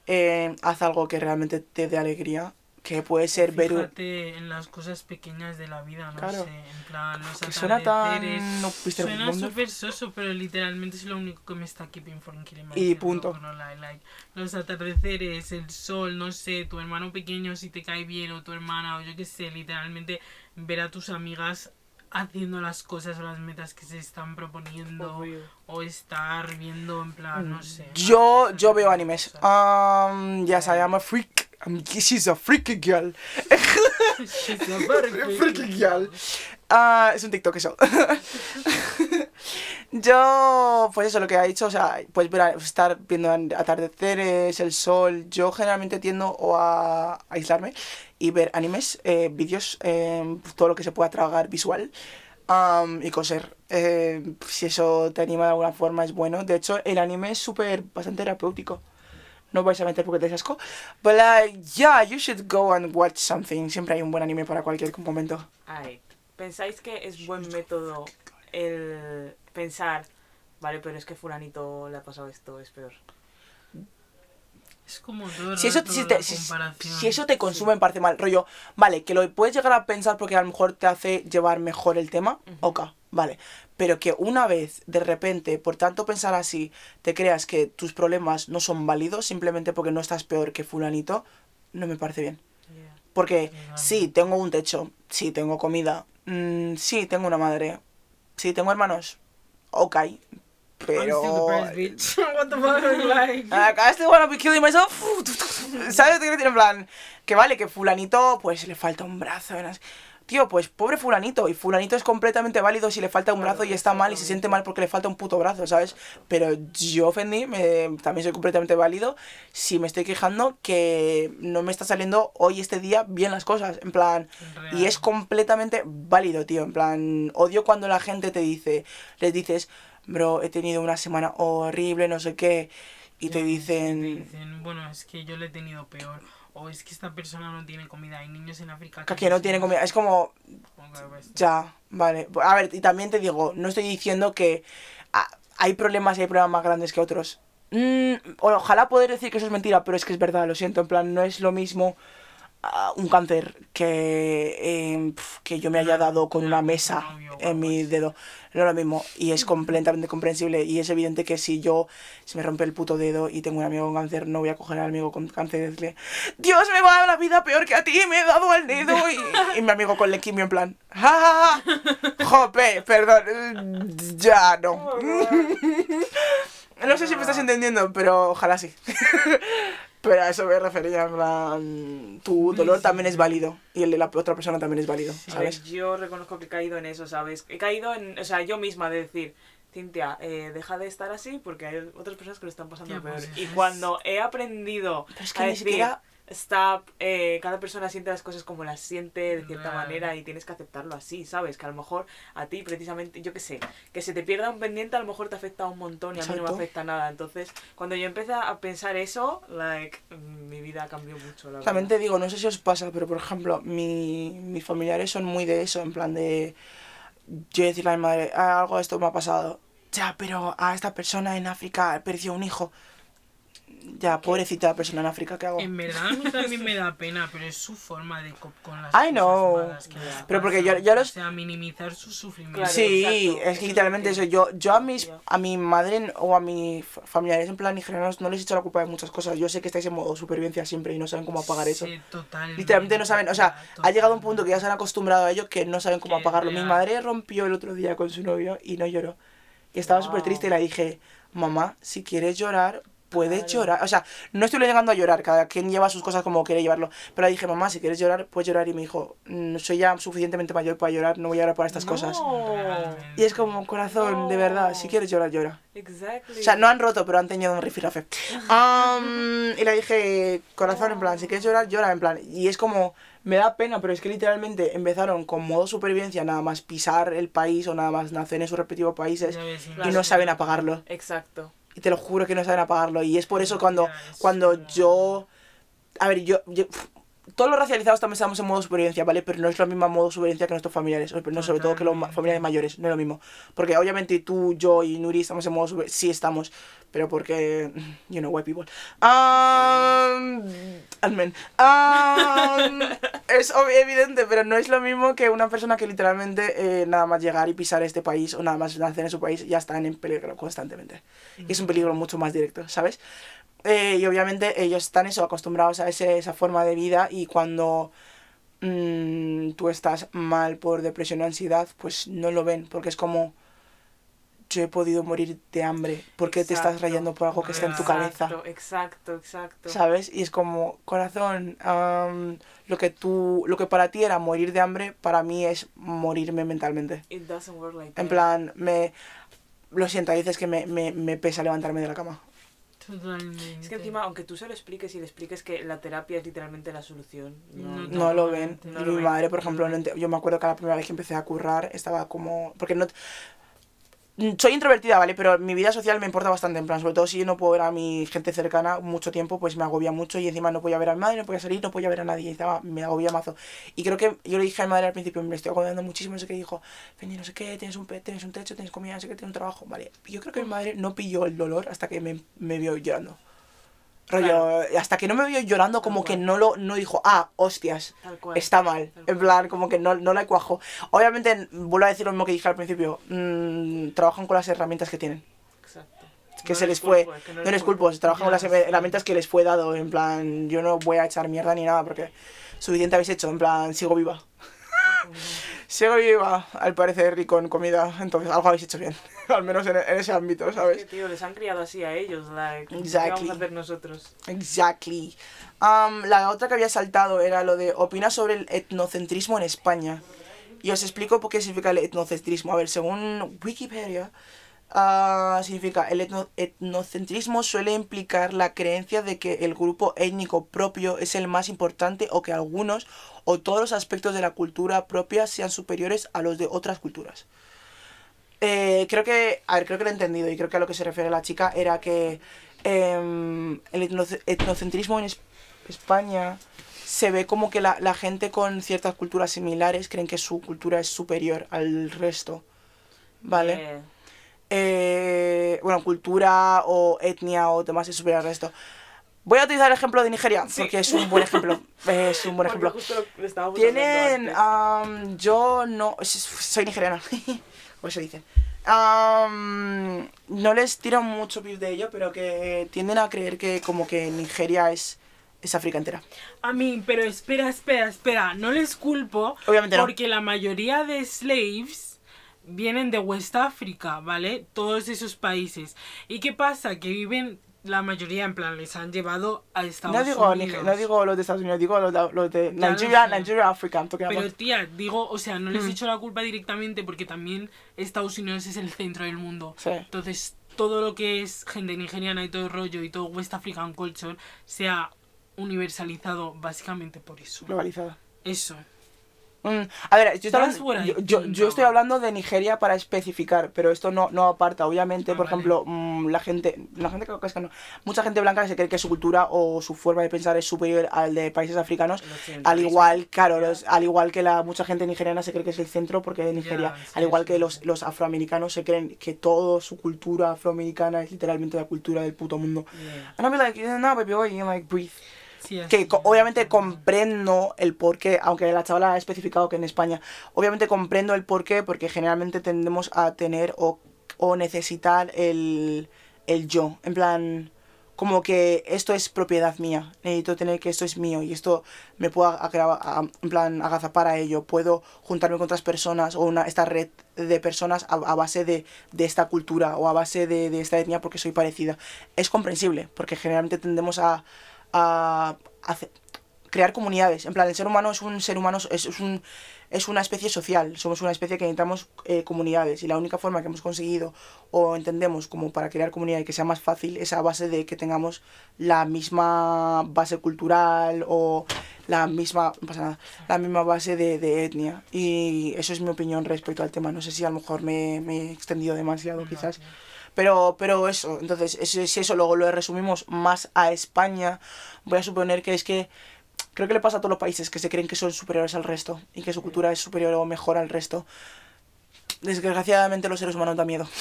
Eh, haz algo que realmente te dé alegría, que puede ser ver en las cosas pequeñas de la vida, no Claro. sé, en plan los Que suena tan... atardeceres. No Suena súper soso, pero literalmente es lo único que me está keeping from killing Y punto. no like, los atardeceres, el sol, no sé, tu hermano pequeño si te cae bien o tu hermana o yo qué sé, literalmente ver a tus amigas haciendo las cosas o las metas que se están proponiendo Obvio. o estar viendo en plan, no sé. Yo, yo veo animes. Um, yes, I am a freak. Um, she's a freaky girl. She's a very Freaky girl. Ah, es un TikTok eso. yo, pues eso, lo que ha dicho, o sea, pues ver, estar viendo atardeceres, el sol. Yo generalmente tiendo o a aislarme y ver animes, eh, vídeos, eh, todo lo que se pueda tragar visual. am, y coser. Eh, si eso te anima de alguna forma es bueno. De hecho, el anime es súper, bastante terapéutico. No vais a meter porque te asco. But like, yeah, you should go and watch something. Siempre hay un buen anime para cualquier momento. Ay, ¿pensáis que es buen método el pensar, vale, pero es que fulanito le ha pasado esto, es peor? Es como todo Si eso, si, te- si- comparación. si eso te consume, me parece mal. Rollo, vale, que lo puedes llegar a pensar porque a lo mejor te hace llevar mejor el tema. Ok, vale. Pero que una vez, de repente, por tanto pensar así, te creas que tus problemas no son válidos simplemente porque no estás peor que fulanito, no me parece bien. Porque sí, tengo un techo, sí, tengo comida, mm, sí, tengo una madre, sí, tengo hermanos, ok, pero... I'm still depressed, bitch. What the fuck, like. Acá estoy wanna be killing myself. ¿Sabes? En plan, que vale, que fulanito, pues le falta un brazo. ¿no? Tío, pues pobre fulanito. Y fulanito es completamente válido si le falta un brazo y está mal y se siente mal porque le falta un puto brazo, ¿sabes? Pero yo ofendí, me, también soy completamente válido si me estoy quejando que no me está saliendo hoy, este día, bien las cosas. En plan, y es completamente válido, tío. En plan, odio cuando la gente te dice, les dices, bro, he tenido una semana horrible, no sé qué. Y te Te dicen, dicen, bueno, es que yo le he tenido peor. O es que esta persona no tiene comida. Hay niños en África que no tienen comida. Es como, ya, vale. A ver, y también te digo, no estoy diciendo que hay problemas y hay problemas más grandes que otros. Mm, ojalá poder decir que eso es mentira, pero es que es verdad, lo siento. En plan, no es lo mismo un cáncer que, eh, pf, que yo me haya dado con una mesa en mi dedo. No es lo mismo. Y es completamente comprensible. Y es evidente que si yo se me rompe el puto dedo y tengo un amigo con cáncer, no voy a coger al amigo con cáncer y decirle, Dios me va a la vida peor que a ti, me he dado al dedo. Y, y mi amigo con leuquimia en plan, ja, ja, ja, jope, perdón, ya no. No sé si me estás entendiendo, pero ojalá sí. Pero a eso me refería, en plan, tu dolor también es válido y el de la otra persona también es válido, ¿sabes? yo reconozco que he caído en eso, ¿sabes? He caído en, o sea, yo misma de decir, Cintia, eh, deja de estar así porque hay otras personas que lo están pasando Ya, peor. pues, y cuando he aprendido Pero es que a ni decir, siquiera- stop, eh, cada persona siente las cosas como las siente de cierta manera y tienes que aceptarlo así, ¿sabes? Que a lo mejor a ti precisamente, yo qué sé, que se te pierda un pendiente a lo mejor te afecta un montón y a mí no me afecta nada. Entonces, cuando yo empecé a pensar eso, like, mm, mi vida cambió mucho, la También verdad. te digo, no sé si os pasa, pero por ejemplo, mi, mis familiares son muy de eso, en plan de yo decirle a mi madre, "Ah, algo de esto me ha pasado. Ya, pero a esta persona en África perdió un hijo. Ya, pobrecita persona en África, ¿qué hago? En verdad a mí también me da pena, pero es su forma de cop con las cosas malas que les Pero porque pasan. yo- yo los- O sea, minimizar su sufrimiento. Claro, Sí, exacto. es que literalmente eso. Yo, yo a mis a mi madre o a mis fa- familiares en plan nigerianos no les he hecho la culpa de muchas cosas. Yo sé que estáis en modo supervivencia siempre y no saben cómo apagar eso. Sí, totalmente. Literalmente no saben, o sea, ha llegado un punto que ya se han acostumbrado a ello que no saben cómo Que apagarlo. Mi real. madre rompió el otro día con su novio y no lloró. Y estaba Wow. súper triste y le dije, mamá, si quieres llorar, puedes llorar. O sea, no estoy llegando a llorar, cada quien lleva sus cosas como quiere llevarlo. Pero le dije, mamá, si quieres llorar, puedes llorar. Y me dijo, "Mm, soy ya suficientemente mayor para llorar, no voy a llorar por estas cosas. No. Y es como, corazón, de verdad, si quieres llorar, llora. Exactly. O sea, no han roto, pero han tenido un rifirrafe. Um, y le dije, corazón, en plan, si quieres llorar, llora, en plan. Y es como, me da pena, pero es que literalmente empezaron con modo supervivencia, nada más pisar el país o nada más nacer en sus respectivos países y no saben apagarlo. Exacto. Y te lo juro que no saben apagarlo. Y es por eso cuando, cuando yo... A ver, yo... yo- todos los racializados también estamos en modo supervivencia, ¿vale? Pero no es lo mismo modo supervivencia que nuestros familiares. o- No, sobre todo que los ma- familiares mayores, no es lo mismo. Porque obviamente tú, yo y Nuri estamos en modo supervivencia. Sí estamos, pero porque... You know, white people. Um, Amen. Um, es evidente, pero no es lo mismo que una persona que literalmente eh, nada más llegar y pisar este país o nada más nacer en su país ya están en peligro constantemente. Y es un peligro mucho más directo, ¿sabes? Eh, y obviamente ellos están eso, acostumbrados a ese- esa forma de vida y cuando mm, tú estás mal por depresión o ansiedad, pues no lo ven, porque es como yo he podido morir de hambre, ¿por qué te estás rayando por algo que está en tu cabeza? Exacto, exacto, exacto. ¿Sabes? Y es como, corazón, am, lo que tú, lo que para ti era morir de hambre, para mí es morirme mentalmente. It doesn't work like En that. plan, me, lo siento, veces que me, me, me pesa levantarme de la cama. Totalmente. Es que encima, aunque tú se lo expliques y le expliques que la terapia es literalmente la solución, no, No, No lo ven. No lo mi ven. madre, por ejemplo, yo me acuerdo que la primera vez que empecé a currar estaba como... Porque no... Soy introvertida, ¿vale? Pero mi vida social me importa bastante, en plan, sobre todo si no puedo ver a mi gente cercana mucho tiempo, pues me agobia mucho y encima no podía ver a mi madre, no podía salir, no podía ver a nadie, y estaba, me agobia mazo. Y creo que yo le dije a mi madre al principio, me estoy agobiando muchísimo, no sé qué, dijo, Feñi, no sé qué, tienes un, tienes un techo, tienes comida, no sé qué, tienes un trabajo, vale. Yo creo que mi madre no pilló el dolor hasta que me, me vio llorando. Rollo, Claro. hasta que no me vio llorando, como que no lo no dijo, ah, hostias, está mal. En plan, como que no, no la cuajo. Obviamente, vuelvo a decir lo mismo que dije al principio. mm, trabajan con las herramientas que tienen. Exacto. Que No se les fue. culpo, es que No les culpo, se trabajan con las herramientas que les fue dado. En plan, yo no voy a echar mierda ni nada porque suficiente habéis hecho. En plan, sigo viva. Sigo viva, al parecer, y con comida. Entonces, algo habéis hecho bien. al menos en, en ese ámbito, Es que, ¿sabes? tío, les han criado así a ellos, like, ¿qué Exactly. vamos a hacer nosotros? Exactly. Um, la otra que había saltado era lo de opina sobre el etnocentrismo en España. Y os explico por qué significa el etnocentrismo. A ver, según Wikipedia, ah, significa el etno- etnocentrismo suele implicar la creencia de que el grupo étnico propio es el más importante o que algunos o todos los aspectos de la cultura propia sean superiores a los de otras culturas. Eh, creo que, a ver, creo que lo he entendido y creo que a lo que se refiere la chica era que em, el etnoce- etnocentrismo en Es- España se ve como que la, la gente con ciertas culturas similares creen que su cultura es superior al resto. ¿Vale? Eh, Eh, bueno, cultura o etnia o demás es superior al resto. Voy a utilizar el ejemplo de Nigeria Sí. porque es un buen ejemplo. Es un buen porque ejemplo. lo- Tienen, am, yo no, soy nigeriana, o eso dicen. No les tiro mucho beef de ello, pero que tienden a creer que como que Nigeria es, es África entera. A mí, pero espera, espera, espera. No les culpo. Obviamente no. Porque la mayoría de slaves vienen de West África, ¿vale? Todos esos países. ¿Y qué pasa? Que viven la mayoría, en plan, les han llevado a Estados No digo, Unidos. No digo los de Estados Unidos, digo los de, los Nigeria. Nigeria, África. Pero about- tía, digo, o sea, no les he hecho la culpa directamente porque también Estados Unidos es el centro del mundo. Sí. Entonces, todo lo que es gente nigeriana y todo el rollo y todo West African culture se ha universalizado básicamente por eso. globalizada. Eso. Mm, a ver, yo, estoy hablando- what I yo, yo- think, yo estoy bro. hablando de Nigeria para especificar, pero esto no, no aparta. Obviamente, Ah, por vale. ejemplo, mm, la gente, la gente creo que es que no, mucha gente blanca se cree que su cultura o su forma de pensar es superior al de países africanos. Al igual, claro, los- al igual que la mucha gente nigeriana se cree que es el centro porque de Nigeria, sí, al igual sí, que sí. los, los afroamericanos se creen que toda su cultura afroamericana es literalmente la cultura del puto mundo. Yeah. And I'm like, no, baby, boy, you like breathe. Que obviamente comprendo el porqué, aunque la chavala ha especificado que en España, obviamente comprendo el porqué porque generalmente tendemos a tener o, o necesitar el, el yo, en plan, como que esto es propiedad mía, necesito tener que esto es mío y esto me puedo en plan agazapar a ello, puedo juntarme con otras personas o una, esta red de personas a, a base de, de esta cultura o a base de, de esta etnia porque soy parecida. Es comprensible porque generalmente tendemos a, a crear comunidades. En plan, el ser humano es un ser humano, es, es un, es una especie social. Somos una especie que necesitamos eh, comunidades. Y la única forma que hemos conseguido o entendemos como para crear comunidad y que sea más fácil es a base de que tengamos la misma base cultural o la misma, no pasa nada, la misma base de, de etnia. Y eso es mi opinión respecto al tema. No sé si a lo mejor me, me he extendido demasiado, No, quizás. Pero, pero eso, entonces, si eso luego lo resumimos más a España, voy a suponer que es que creo que le pasa a todos los países que se creen que son superiores al resto y que su cultura es superior o mejor al resto. Desgraciadamente los seres humanos da miedo.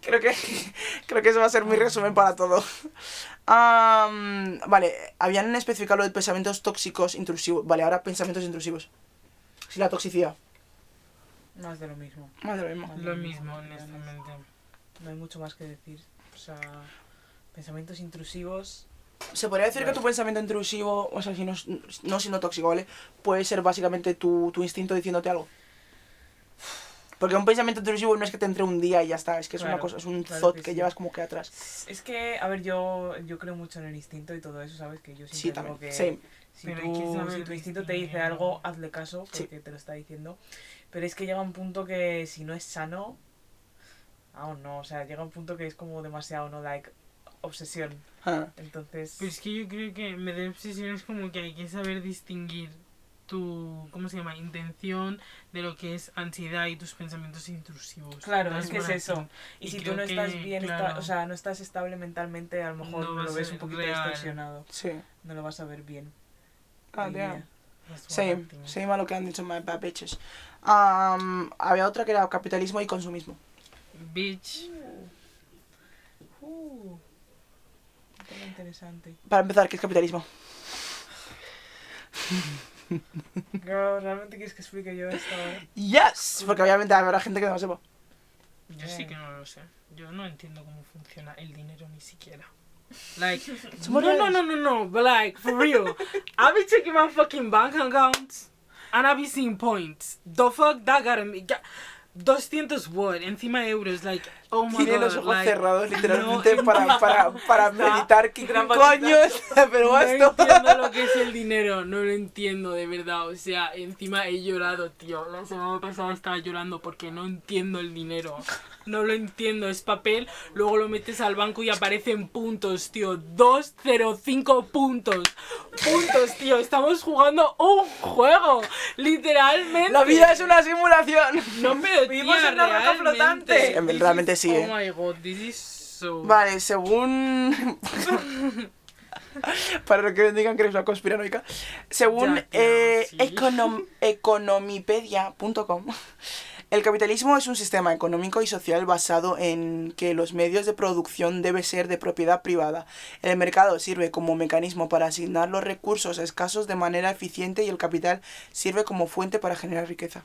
creo que creo que eso va a ser mi resumen para todo. Vale, habían especificado lo de pensamientos tóxicos intrusivos. Vale, ahora pensamientos intrusivos. Sí, la toxicidad. Más de lo mismo. Más de lo mismo. Lo mismo, honestamente. No hay mucho más que decir. O sea, pensamientos intrusivos. Se podría decir que tu pensamiento intrusivo, o sea, si no, es- no siendo tóxico, ¿vale? Puede ser básicamente tu, tu instinto diciéndote algo. Porque un pensamiento intrusivo no es que te entre un día y ya está, es que es una cosa, es un claro thought que que, sí. llevas como que atrás. Es que, a ver, yo, yo creo mucho en el instinto y todo eso, ¿sabes? Que yo siempre Sí, también. que Same. si, Pero tú- si tu instinto te dice ¿no? algo, hazle caso Sí. porque te lo está diciendo. Pero es que llega un punto que si no es sano, aún no, o sea, llega un punto que es como demasiado, ¿no? Like, obsesión. Ah. Entonces, Pero es que yo creo que me da obsesión es como que hay que saber distinguir tu, ¿cómo se llama? Intención de lo que es ansiedad y tus pensamientos intrusivos. Claro, That's es que es eso. y y si tú no estás que, bien, claro. o sea, no estás estable mentalmente, a lo mejor No lo ves un poquito real. distorsionado. Sí. No lo vas a ver bien. Ah, Y, damn. eh, That's what I Same, same a lo que han dicho my bad bitches. Am, había otra que era capitalismo y consumismo. Bitch. Uh, tema interesante. Para empezar, ¿qué es capitalismo? Girl, ¿realmente quieres que explique yo esto? Yes, porque obviamente habrá gente que no lo sepa. Yo sí que no lo sé. Yo no entiendo cómo funciona el dinero ni siquiera. Like, no, no, no, no, no, but like, for real. I be checking my fucking bank accounts seeing points. The fuck that gotta me. ga- 200 what? Encima euros, like, oh my Tiene god. los ojos like, cerrados literalmente no para, para, para Está meditar qué coños, pero No esto... entiendo lo que es el dinero, no lo entiendo de verdad. O sea, encima he llorado, tío. La semana pasada estaba llorando porque no entiendo el dinero. No lo entiendo, es papel, luego lo metes al banco y aparecen puntos, tío. 205 puntos. Puntos, tío. Estamos jugando un juego, literalmente. La vida es una simulación. No, pero Vivimos en una roca flotante. This realmente is- sí, eh. Oh my god, this is so. Vale, según... Para que digan que eres una conspiranoica. Según Ya, tío, eh, sí. econom- economipedia.com, el capitalismo es un sistema económico y social basado en que los medios de producción deben ser de propiedad privada. El mercado sirve como mecanismo para asignar los recursos escasos de manera eficiente y el capital sirve como fuente para generar riqueza.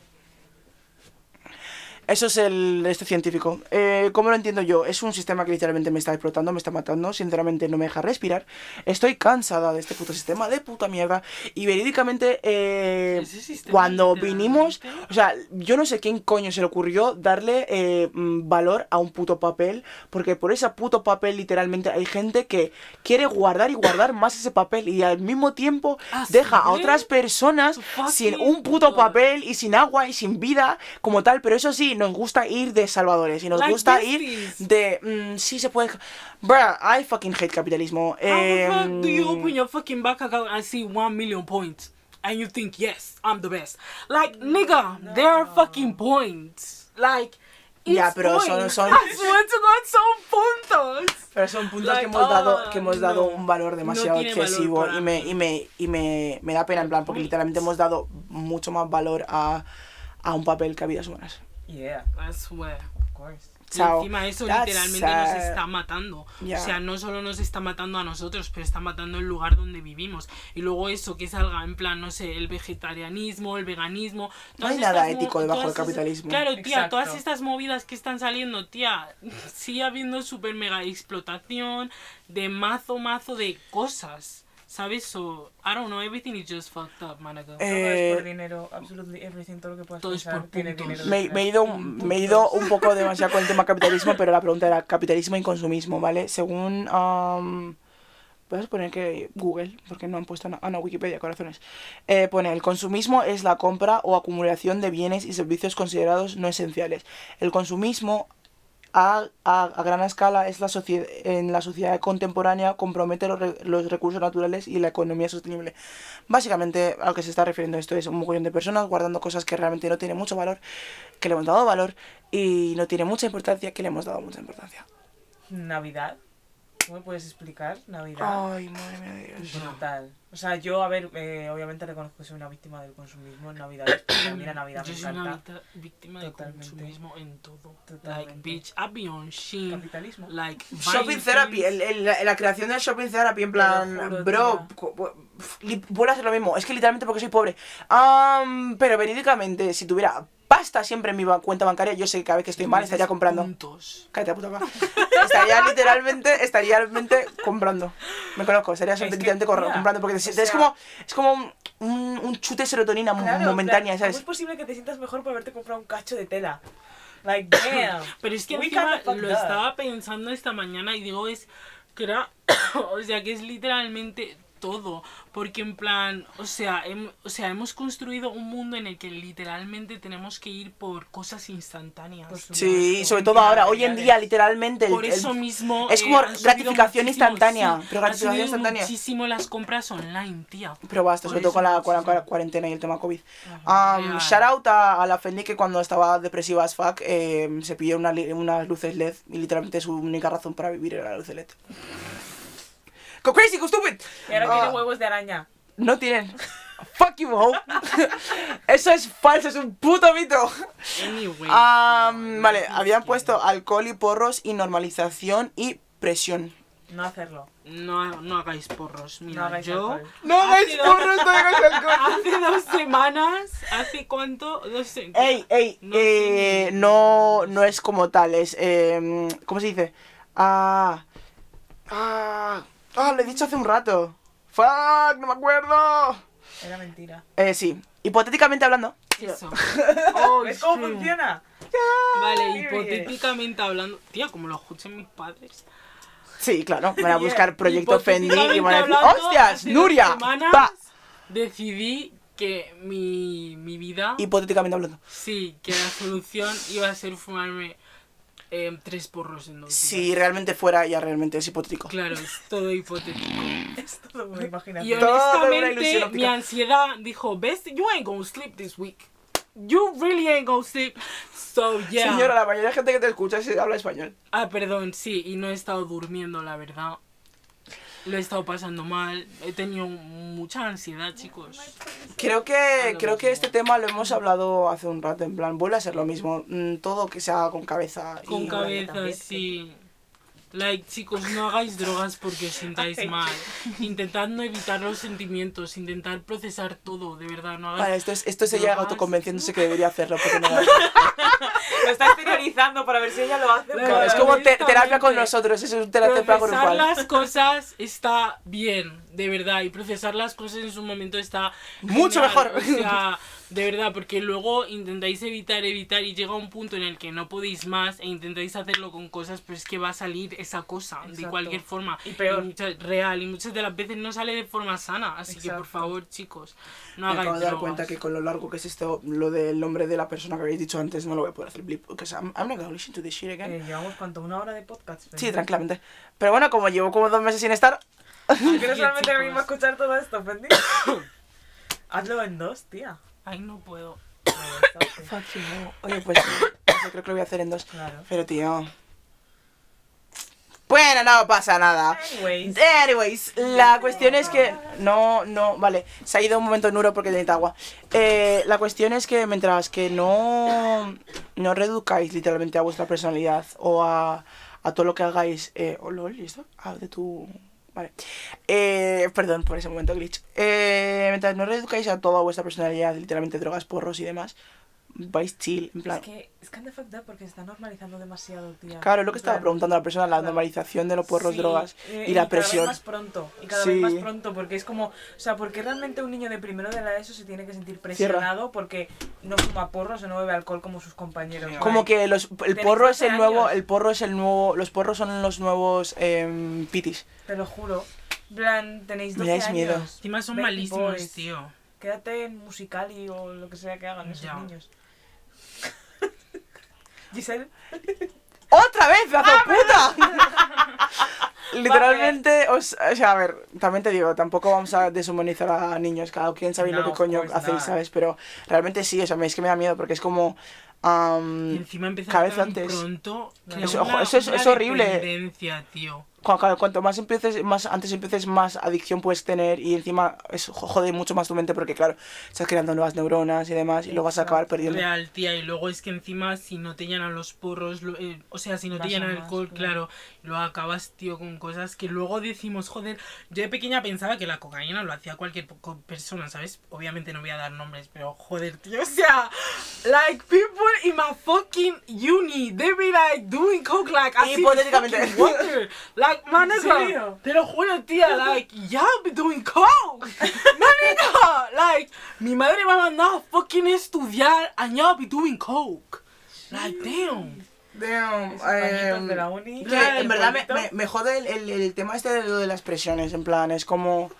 Eso es el este científico. Eh, ¿Cómo lo entiendo yo? Es un sistema que literalmente me está explotando, me está matando, sinceramente no me deja respirar. Estoy cansada de este puto sistema de puta mierda. Y verídicamente, eh, cuando vinimos, o sea, yo no sé quién coño se le ocurrió darle eh, mm, valor a un puto papel, porque por ese puto papel literalmente hay gente que quiere guardar y guardar más ese papel y al mismo tiempo Ah, deja a otras personas sin un puto papel y sin agua y sin vida como tal, pero eso sí, nos gusta ir de salvadores y nos Like gusta ir de... mm, sí se puede... Bruh, I fucking hate capitalismo. How the fuck do you Em, open your fucking bank account and see one million points and you think yes, I'm the best? Like, nigga, there are fucking points. Like, Ya, it's pero son- son- puntos. Pero son puntos Like, que hemos dado, ah, que hemos dado no. un valor demasiado No valor excesivo para y, me, y, me, y me, me da pena en plan, porque literalmente hemos dado mucho más valor a, a un papel que a vidas humanas. Yeah, I swear. of course. Y Chao. encima eso That's literalmente nos sad. está matando. Ya. O sea, no solo nos está matando a nosotros, pero está matando el lugar donde vivimos. Y luego eso que salga en plan, no sé, el vegetarianismo, el veganismo. No hay nada ético debajo del capitalismo. Claro, tía, Exacto. todas estas movidas que están saliendo, tía, sigue habiendo super mega explotación de mazo, mazo de cosas. ¿Sabes? So, I don't know, everything is just fucked up, managa. Todo Eh, es por dinero, absolutely everything, todo lo que puedas todo es pensar por tiene puntos. dinero. Me, me he ido, un- me he ido un poco demasiado con el tema capitalismo, pero la pregunta era capitalismo y consumismo, ¿vale? Según... am, Voy a poner que Google, porque no han puesto nada. Ah, no, Wikipedia, corazones. Eh, pone, el consumismo es la compra o acumulación de bienes y servicios considerados no esenciales. El consumismo a, a, a gran escala es la en la sociedad contemporánea compromete los, re- los recursos naturales y la economía sostenible. Básicamente a lo que se está refiriendo esto es un mogollón de personas guardando cosas que realmente no tienen mucho valor, que le hemos dado valor y no tiene mucha importancia, que le hemos dado mucha importancia. Navidad. ¿Tú me puedes explicar Navidad? Ay, madre mía de Dios. Brutal. O sea, yo, a ver, eh, obviamente reconozco que soy una víctima del consumismo en Navidad. a mí la Navidad Yo me soy una encanta. víctima de Totalmente. consumismo en todo. Totalmente. Like, bitch, I be on Shein. Capitalismo. Like, Shopping therapy, el- el- la, la creación del shopping therapy en plan, juro, bro, vuelvo a hacer lo mismo, es que literalmente porque soy pobre. Pero verídicamente, si tuviera pasta siempre en mi cuenta bancaria, yo sé que cada vez que estoy mal estaría comprando. Puntos. Cállate, puta boca. Estaría literalmente, estaría realmente comprando. Me conozco, estaría Es literalmente comprando porque es, es sea- como, es como un, un, un chute de serotonina Claro, en momentánea, ¿Cómo ¿sabes? es posible que te sientas mejor por haberte comprado un cacho de tela? Like, damn. Pero es que We encima lo estaba pensando esta mañana y digo, es que era, o sea, que es literalmente todo, porque en plan, o sea, hem- o sea, hemos construido un mundo en el que literalmente tenemos que ir por cosas instantáneas. Por Sí, sobre todo ahora, hoy en día, literalmente. Por el- eso mismo es eh, como subido gratificación instantánea, sí, pero gratificación instantánea. muchísimo las compras online, tía. Pero basta, sobre todo con la, con la cuarentena y el tema COVID. Ajá. Um, shout out a, a la Fendi que cuando estaba depresiva as fuck eh, se pilló una unas luces LED y literalmente su única razón para vivir era la luz LED. Go crazy, go stupid. Y ahora Ah, tiene huevos de araña. No tienen. Fuck you, Hope. Eso es falso, es un puto mito. Anyway. Um, no, vale, no habían puesto alcohol y porros y normalización y presión. No hacerlo. No, no hagáis porros. Mira, No hagáis yo. alcohol. No hagáis porros, no hagáis alcohol. Hace dos semanas, ¿hace cuánto? Dos se- Ey, ey, No eh, sé. no, no es como tal, es, eh, ¿cómo se dice? Ah, ah, ah, lo he dicho hace un rato. Fuck, no me acuerdo. Era mentira. Eh, sí, hipotéticamente hablando. Eso. Oh, ¿Ves cómo funciona? Vale, hipotéticamente hablando. Tía, como lo escuchen mis padres. Sí, claro, van a Yeah. buscar Proyecto Fendi y van a decir, ¡hostias, Nuria! Pa! Decidí que mi, mi vida. Hipotéticamente hablando. Sí, que la solución iba a ser fumarme eh, tres porros en dos Si días. realmente fuera, ya realmente es hipotético. Claro, es todo hipotético. Es todo una Y imaginación. Una honestamente, mi ansiedad dijo, Best, you ain't gonna sleep this week. You really ain't gonna sleep. So, yeah. Señora, la mayoría de gente que te escucha se habla español. Ah, perdón, sí, y no he estado durmiendo, la verdad. Lo he estado pasando mal. He tenido mucha ansiedad, chicos. Creo que, creo que este tema lo hemos hablado hace un rato, en plan, vuelve a ser lo mismo. Mm, Todo que se haga con cabeza. Con y... cabeza, sí. Like, chicos, no hagáis drogas porque os sintáis mal. Intentad no evitar los sentimientos, intentad procesar todo, de verdad, no hagáis... Vale, esto es, esto es ella Drogas. autoconvenciéndose que debería hacerlo porque no lo hace. Lo está exteriorizando para ver si ella lo hace. Claro, es como te- terapia con nosotros, eso es un terapia procesar grupal. las cosas está bien, de verdad, y procesar las cosas en su momento está Mucho genial, mejor. O sea, de verdad, porque luego intentáis evitar, evitar y llega un punto en el que no podéis más e intentáis hacerlo con cosas, pero es que va a salir esa cosa de Exacto. cualquier forma. Y peor. muchas- real, y muchas de las veces no sale de forma sana, así que por Exacto. favor, chicos, no Me hagáis acabo de dar cuenta que con lo largo que es esto, lo del nombre de la persona que habéis dicho antes, no lo voy a poder hacer blip, porque I'm, I'm not gonna listen to this shit again. Eh, llevamos cuánto, una hora de podcast. Sí, tranquilamente. Pero bueno, como llevo como dos meses sin estar, ¿Quieres Bien, realmente chicos. mismo escuchar todo esto, Fendi? Hazlo en dos, tía. Ay, no puedo. Fuck you. Oye, pues eso creo que lo voy a hacer en dos. Claro. Pero tío. Bueno, no pasa nada. Anyways. Anyways, la cuestión es que. No, no, vale. Se ha ido un momento Nuro porque necesita agua. Eh, la cuestión es que mientras que no. No reduzcáis literalmente a vuestra personalidad o a, a todo lo que hagáis. Eh, oh, lol, ¿y esto? Ah, de tu. Vale. Eh, perdón por ese momento glitch. Eh, mientras no reduzcáis a toda vuestra personalidad, literalmente drogas, porros y demás, vais chill, en plan. Es que es kind of fucked up porque se está normalizando demasiado, tía. Claro, es lo que estaba preguntando a la persona, la claro. normalización de los porros, Sí, drogas eh, y la cada vez presión. más pronto, y cada Sí. vez más pronto, porque es como, o sea, porque realmente un niño de primero de la ESO se tiene que sentir presionado porque no fuma porros o no bebe alcohol como sus compañeros. Como que los, el porro es 12 el nuevo, el porro es el nuevo, los porros son los nuevos em, pitis. Te lo juro. Plan, tenéis 12 Me dais años. miedo. Encima son malísimos, boys. tío. Quédate en Musicali o lo que sea que hagan esos Ya. niños. Giselle, ¡Otra vez, pedazo ¡Ah, de puta! Literalmente, os, o sea, a ver, también te digo, tampoco vamos a deshumanizar a niños, cada quien sabe lo que coño hacéis. ¿sabes? Pero realmente sí, o sea, me- es que me da miedo porque es como... am, Y encima empezar cada vez tan antes. pronto. Eso- una- eso es- una es horrible. tío. Cu- cu- cuanto más empieces, más antes empieces, más adicción puedes tener y encima eso jode mucho más tu mente porque, claro, estás creando nuevas neuronas y demás y lo vas a acabar perdiendo. Real, tía. Y luego es que encima, si no te llenan los porros, lo- eh, o sea, si no te llenan el alcohol, claro. claro, lo acabas, tío, con cosas que luego decimos, joder. Yo de pequeña pensaba que la cocaína lo hacía cualquier persona, ¿sabes? Obviamente no voy a dar nombres, pero joder, tío. O sea, like, people in my fucking uni, they be like doing coke, like, así. Hipotéticamente. water. Like, man, ¿En serio? te lo juro, tía, like, yeah, be doing coke. No, nigga, like, mi madre me ha mandado a fucking estudiar and ya be doing coke. Like, damn. Damn, em, de la uni. que en verdad me, me, me jode el, el, el tema este de lo de las presiones, en plan, es como...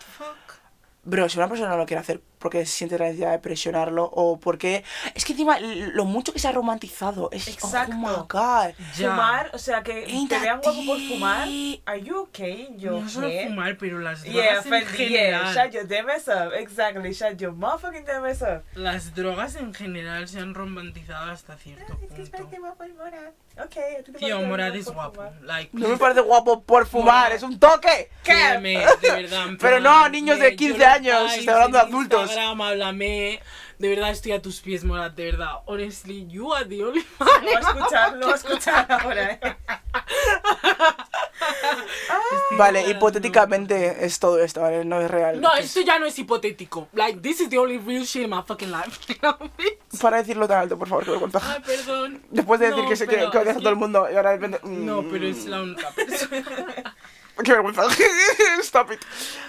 Bro, si una persona no lo quiere hacer porque siente la necesidad de presionarlo o porque... Es que encima lo mucho que se ha romantizado es... Exacto. Oh my god. Fumar, o sea, que Ain't te vean guapo por fumar. Are you okay? Yo No solo fumar, pero las drogas Yeah, en Fendi, yeah. general. Shut your damn ass up. Exactly, shut your motherfucking damn ass up. Las drogas en general se han romantizado hasta cierto Es que es punto. guapo el Morad. Ok, a ti te Tío, Morad guapo es guapo. Like, No me parece guapo por fumar, Morad. es un toque. Créeme, de verdad. Pero no, niños de me 15 lloro años, estoy hablando de adultos. Instagram, háblame. De verdad estoy a tus pies, Morad, de verdad. Honestly, you are the only Lo va a escuchar, lo va a escuchar ahora, eh. Vale, hipotéticamente es todo esto, ¿vale? No es real. No, Es- esto ya no es hipotético. Like, this is the only real shit in my fucking life. Para decirlo tan alto, por favor, que me cuenta. Ay, perdón. Después de decir No, que sé que, que odias a todo el mundo y ahora de repente... No, mm, pero es la única persona. Qué vergüenza. Stop it.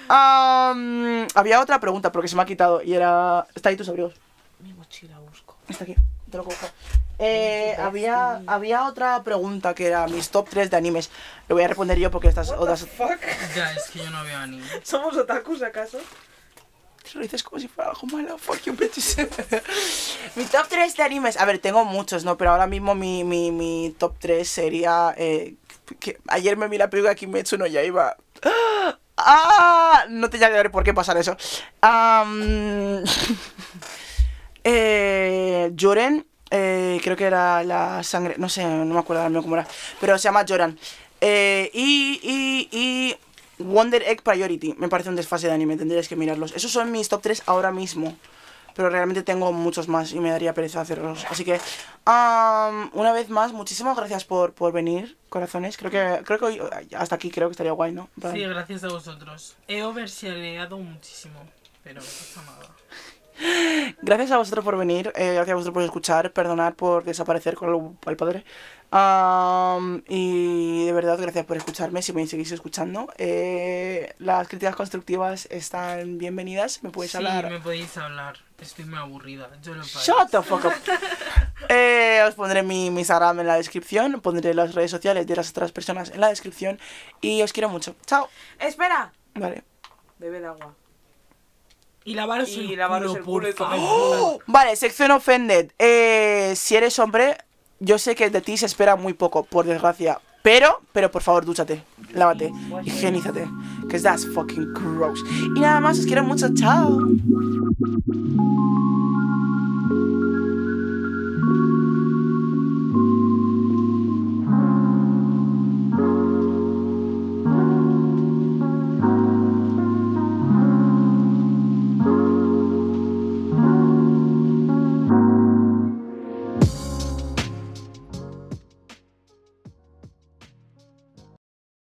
Am, había otra pregunta, porque se me ha quitado y era... Está ahí tus abrigos. Mi mochila busco. Está aquí, te lo cojo. Eh, había, había otra pregunta que era mis top 3 de animes. Lo voy a responder yo porque estas What otras... the fuck? ya, es que yo no veo anime. ¿Somos otakus acaso? Lo dices como si fuera algo malo. Fuck you, bitches. mi top 3 de animes. A ver, tengo muchos, ¿no? Pero ahora mismo mi, mi, mi top 3 sería. Eh, ayer me vi la película Kimetsu no Yaiba. ¡Ah! No te llamaré por qué pasar eso. Eh, Joren. eh, creo que era la sangre. No sé, no me acuerdo ahora cómo era. Pero se llama Joran. Eh, y, y, y Wonder Egg Priority. Me parece un desfase de anime, tendríais que mirarlos. Esos son mis top 3 ahora mismo. Pero realmente tengo muchos más y me daría pereza hacerlos. Así que, una vez más, muchísimas gracias por, por venir, corazones. Creo que, creo que hasta aquí creo que estaría guay, ¿no? Sí, gracias a vosotros. He overshareado muchísimo, pero no pasa. Gracias a vosotros por venir, eh, gracias a vosotros por escuchar, perdonar por desaparecer con el, el padre. Y de verdad, gracias por escucharme, si me seguís escuchando. Eh, las críticas constructivas están bienvenidas, me puedes sí, hablar. me podéis hablar. Estoy muy aburrida. Yo lo pago. Shut the fuck up. Eh, os pondré mi, mi Instagram en la descripción, pondré las redes sociales de las otras personas en la descripción y os quiero mucho. Chao. Espera. Vale. Bebe de agua. Y lavaros Y el lavaros culo, el por. Vale, sección offended. Eh, si eres hombre, yo sé que de ti se espera muy poco, por desgracia. Pero, pero por favor, dúchate, lávate, higienízate. Que that's fucking gross. Y nada más, os quiero mucho. Chao.